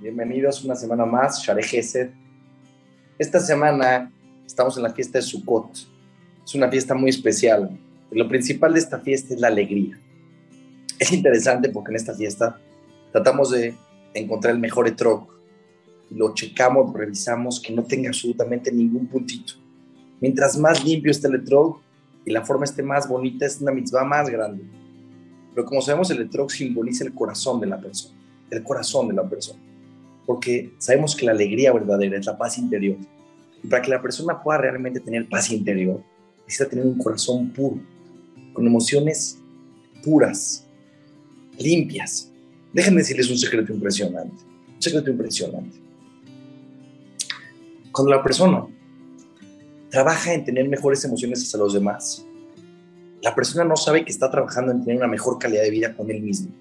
bienvenidos una semana más, Share Gesed. Esta semana estamos en la fiesta de Sukkot. Es una fiesta muy especial. lo principal de esta fiesta es la alegría. Es interesante porque en esta fiesta tratamos de encontrar el mejor etrog. Lo checamos, revisamos que no tenga absolutamente ningún puntito. Mientras más limpio esté el etrog y la forma esté más bonita, es una mitzvah más grande. Pero como sabemos, el etrog simboliza el corazón de la persona el corazón de la persona. Porque sabemos que la alegría verdadera es la paz interior. Y para que la persona pueda realmente tener paz interior, necesita tener un corazón puro, con emociones puras, limpias. Déjenme decirles un secreto impresionante. Un secreto impresionante. Cuando la persona trabaja en tener mejores emociones hacia los demás, la persona no sabe que está trabajando en tener una mejor calidad de vida con él mismo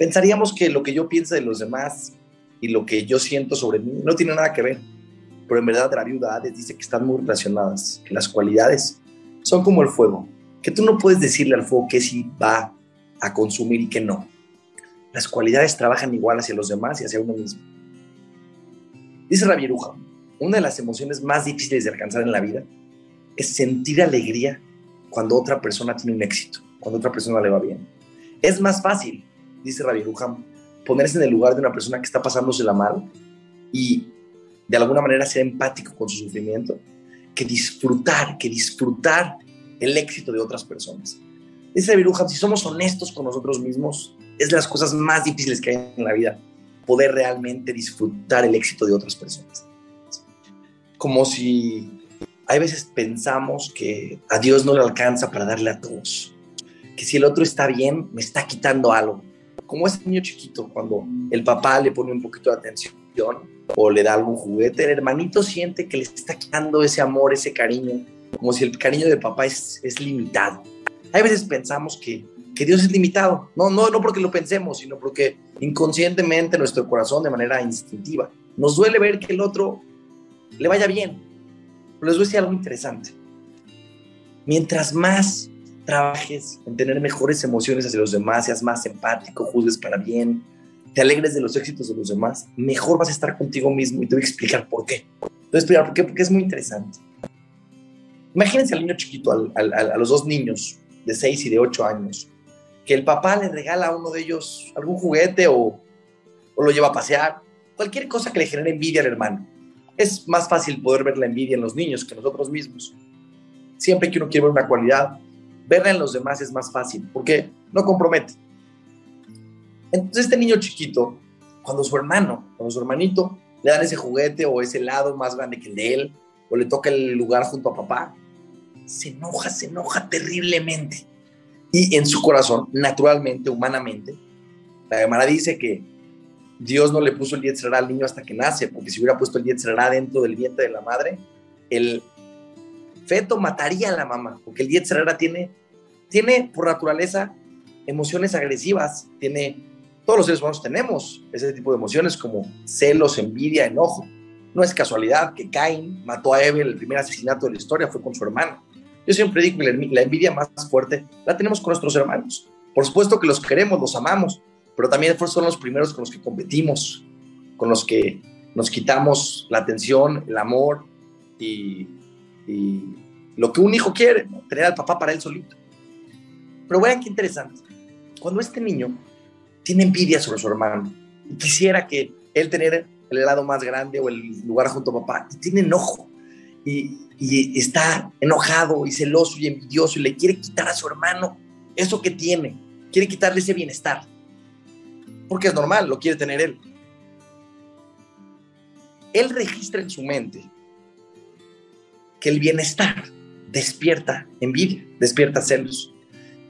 pensaríamos que lo que yo pienso de los demás y lo que yo siento sobre mí no tiene nada que ver. Pero en verdad la viuda dice que están muy relacionadas, que las cualidades son como el fuego, que tú no puedes decirle al fuego que sí va a consumir y que no. Las cualidades trabajan igual hacia los demás y hacia uno mismo. Dice la Viruja, una de las emociones más difíciles de alcanzar en la vida es sentir alegría cuando otra persona tiene un éxito, cuando otra persona le va bien. Es más fácil dice Rabbi Ruham, ponerse en el lugar de una persona que está pasándosela mal y de alguna manera ser empático con su sufrimiento, que disfrutar, que disfrutar el éxito de otras personas. Dice Rabbi Ruham, si somos honestos con nosotros mismos, es de las cosas más difíciles que hay en la vida, poder realmente disfrutar el éxito de otras personas. Como si hay veces pensamos que a Dios no le alcanza para darle a todos, que si el otro está bien, me está quitando algo como ese niño chiquito, cuando el papá le pone un poquito de atención o le da algún juguete, el hermanito siente que le está quitando ese amor, ese cariño, como si el cariño de papá es, es limitado. Hay veces pensamos que, que Dios es limitado, no, no, no porque lo pensemos, sino porque inconscientemente nuestro corazón, de manera instintiva, nos duele ver que el otro le vaya bien. Pero les voy a decir algo interesante. Mientras más trabajes en tener mejores emociones hacia los demás, seas más empático, juzgues para bien, te alegres de los éxitos de los demás, mejor vas a estar contigo mismo y te voy a explicar por qué. Te voy a explicar por qué, porque es muy interesante. Imagínense al niño chiquito, a los dos niños de 6 y de 8 años, que el papá le regala a uno de ellos algún juguete o, o lo lleva a pasear, cualquier cosa que le genere envidia al hermano. Es más fácil poder ver la envidia en los niños que nosotros mismos. Siempre que uno quiere ver una cualidad, verla en los demás es más fácil, porque no compromete. Entonces este niño chiquito, cuando su hermano, cuando su hermanito le dan ese juguete o ese helado más grande que el de él, o le toca el lugar junto a papá, se enoja, se enoja terriblemente. Y en su corazón, naturalmente, humanamente, la Gemara dice que Dios no le puso el Yetzirah al niño hasta que nace, porque si hubiera puesto el Yetzirah dentro del vientre de la madre, el feto mataría a la mamá, porque el Yetzirah tiene tiene por naturaleza emociones agresivas, tiene, todos los seres humanos tenemos ese tipo de emociones como celos, envidia, enojo. No es casualidad que Cain mató a Evel, el primer asesinato de la historia fue con su hermano. Yo siempre digo que la envidia más fuerte la tenemos con nuestros hermanos. Por supuesto que los queremos, los amamos, pero también son los primeros con los que competimos, con los que nos quitamos la atención, el amor y, lo que un hijo quiere, tener al papá para él solito. Pero vean qué interesante. Cuando este niño tiene envidia sobre su hermano y quisiera que él tener el helado más grande o el lugar junto a papá, y tiene enojo y, está enojado y celoso y envidioso y le quiere quitar a su hermano eso que tiene, quiere quitarle ese bienestar, porque es normal, lo quiere tener él. Él registra en su mente que el bienestar despierta envidia, despierta celos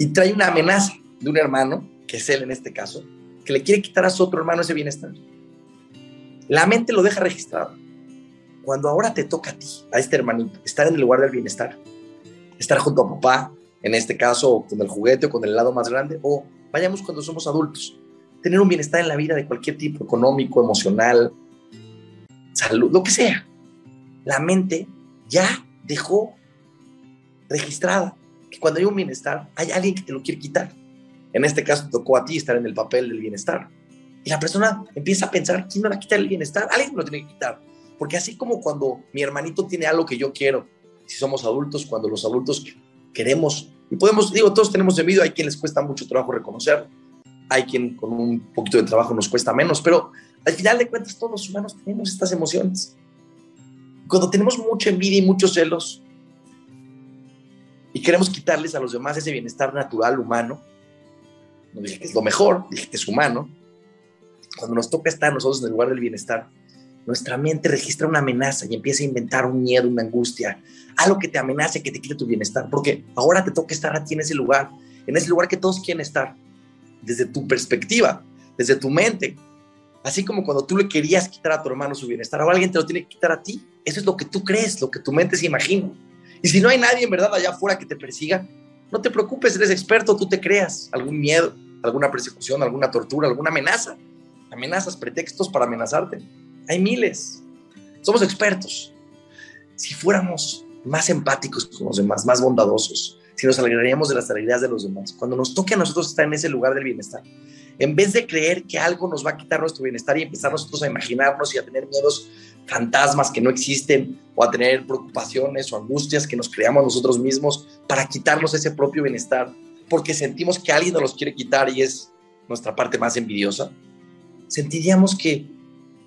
y trae una amenaza de un hermano, que es él en este caso, que le quiere quitar a su otro hermano ese bienestar. La mente lo deja registrado. Cuando ahora te toca a ti, a este hermanito, estar en el lugar del bienestar, estar junto a papá, en este caso con el juguete o con el lado más grande, o vayamos cuando somos adultos, tener un bienestar en la vida de cualquier tipo, económico, emocional, salud, lo que sea. La mente ya dejó registrada que cuando hay un bienestar, hay alguien que te lo quiere quitar. En este caso tocó a ti estar en el papel del bienestar. Y la persona empieza a pensar, ¿quién me va a quitar el bienestar? Alguien me lo tiene que quitar. Porque así como cuando mi hermanito tiene algo que yo quiero, si somos adultos, cuando los adultos queremos, y podemos, digo, todos tenemos envidia, hay quien les cuesta mucho trabajo reconocer, hay quien con un poquito de trabajo nos cuesta menos, pero al final de cuentas todos los humanos tenemos estas emociones. Cuando tenemos mucha envidia y muchos celos y queremos quitarles a los demás ese bienestar natural humano, no dije que es lo mejor, dije que es humano, cuando nos toca estar nosotros en el lugar del bienestar, nuestra mente registra una amenaza y empieza a inventar un miedo, una angustia, algo que te amenace, que te quite tu bienestar, porque ahora te toca estar a ti en ese lugar, en ese lugar que todos quieren estar, desde tu perspectiva, desde tu mente. Así como cuando tú le querías quitar a tu hermano su bienestar, ahora alguien te lo tiene que quitar a ti. Eso es lo que tú crees, lo que tu mente se imagina. Y si no hay nadie en verdad allá afuera que te persiga, no te preocupes, eres experto, tú te creas algún miedo, alguna persecución, alguna tortura, alguna amenaza. Amenazas, pretextos para amenazarte. Hay miles. Somos expertos. Si fuéramos más empáticos con los demás, más bondadosos, si nos alegraríamos de las alegrías de los demás, cuando nos toque a nosotros estar en ese lugar del bienestar, en vez de creer que algo nos va a quitar nuestro bienestar y empezar nosotros a imaginarnos y a tener miedos fantasmas que no existen o a tener preocupaciones o angustias que nos creamos nosotros mismos para quitarnos ese propio bienestar, porque sentimos que alguien nos los quiere quitar y es nuestra parte más envidiosa, sentiríamos que,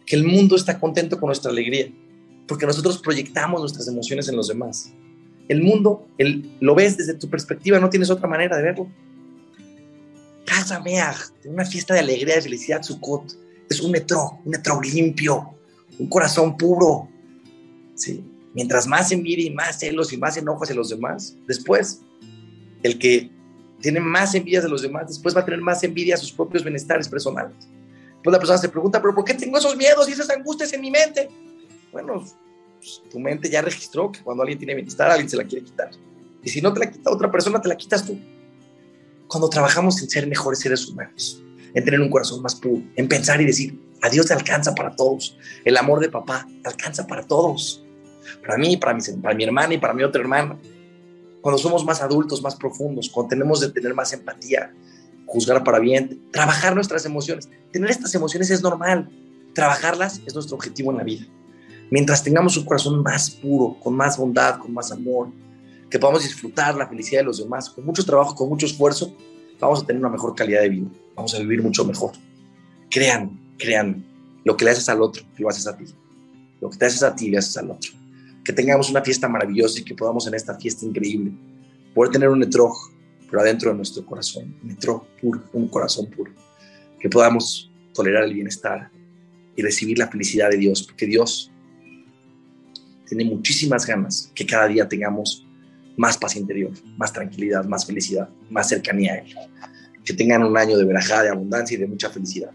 que el mundo está contento con nuestra alegría, porque nosotros proyectamos nuestras emociones en los demás. El mundo el, lo ves desde tu perspectiva, no tienes otra manera de verlo. Casa Meag, una fiesta de alegría, de felicidad, Sukkot, es un metro, un metro limpio, un corazón puro. ¿sí? Mientras más envidia y más celos y más enojos de los demás, después, el que tiene más envidia de los demás, después va a tener más envidia a sus propios bienestares personales. Pues la persona se pregunta, ¿pero por qué tengo esos miedos y esas angustias en mi mente? Bueno, pues, tu mente ya registró que cuando alguien tiene bienestar, alguien se la quiere quitar. Y si no te la quita otra persona, te la quitas tú. Cuando trabajamos en ser mejores seres humanos, en tener un corazón más puro, en pensar y decir, a Dios te alcanza para todos. El amor de papá alcanza para todos. Para mí, para mi, para mi hermana y para mi otra hermana. Cuando somos más adultos, más profundos, cuando tenemos de tener más empatía, juzgar para bien, trabajar nuestras emociones. Tener estas emociones es normal. Trabajarlas es nuestro objetivo en la vida. Mientras tengamos un corazón más puro, con más bondad, con más amor, que podamos disfrutar la felicidad de los demás, con mucho trabajo, con mucho esfuerzo, vamos a tener una mejor calidad de vida, vamos a vivir mucho mejor. Crean, crean, lo que le haces al otro, lo haces a ti. Lo que te haces a ti, le haces al otro. Que tengamos una fiesta maravillosa y que podamos en esta fiesta increíble poder tener un netroj, pero adentro de nuestro corazón, un netroj puro, un corazón puro. Que podamos tolerar el bienestar y recibir la felicidad de Dios, porque Dios tiene muchísimas ganas que cada día tengamos más paz interior, más tranquilidad, más felicidad, más cercanía a Él. Que tengan un año de verajada, de abundancia y de mucha felicidad.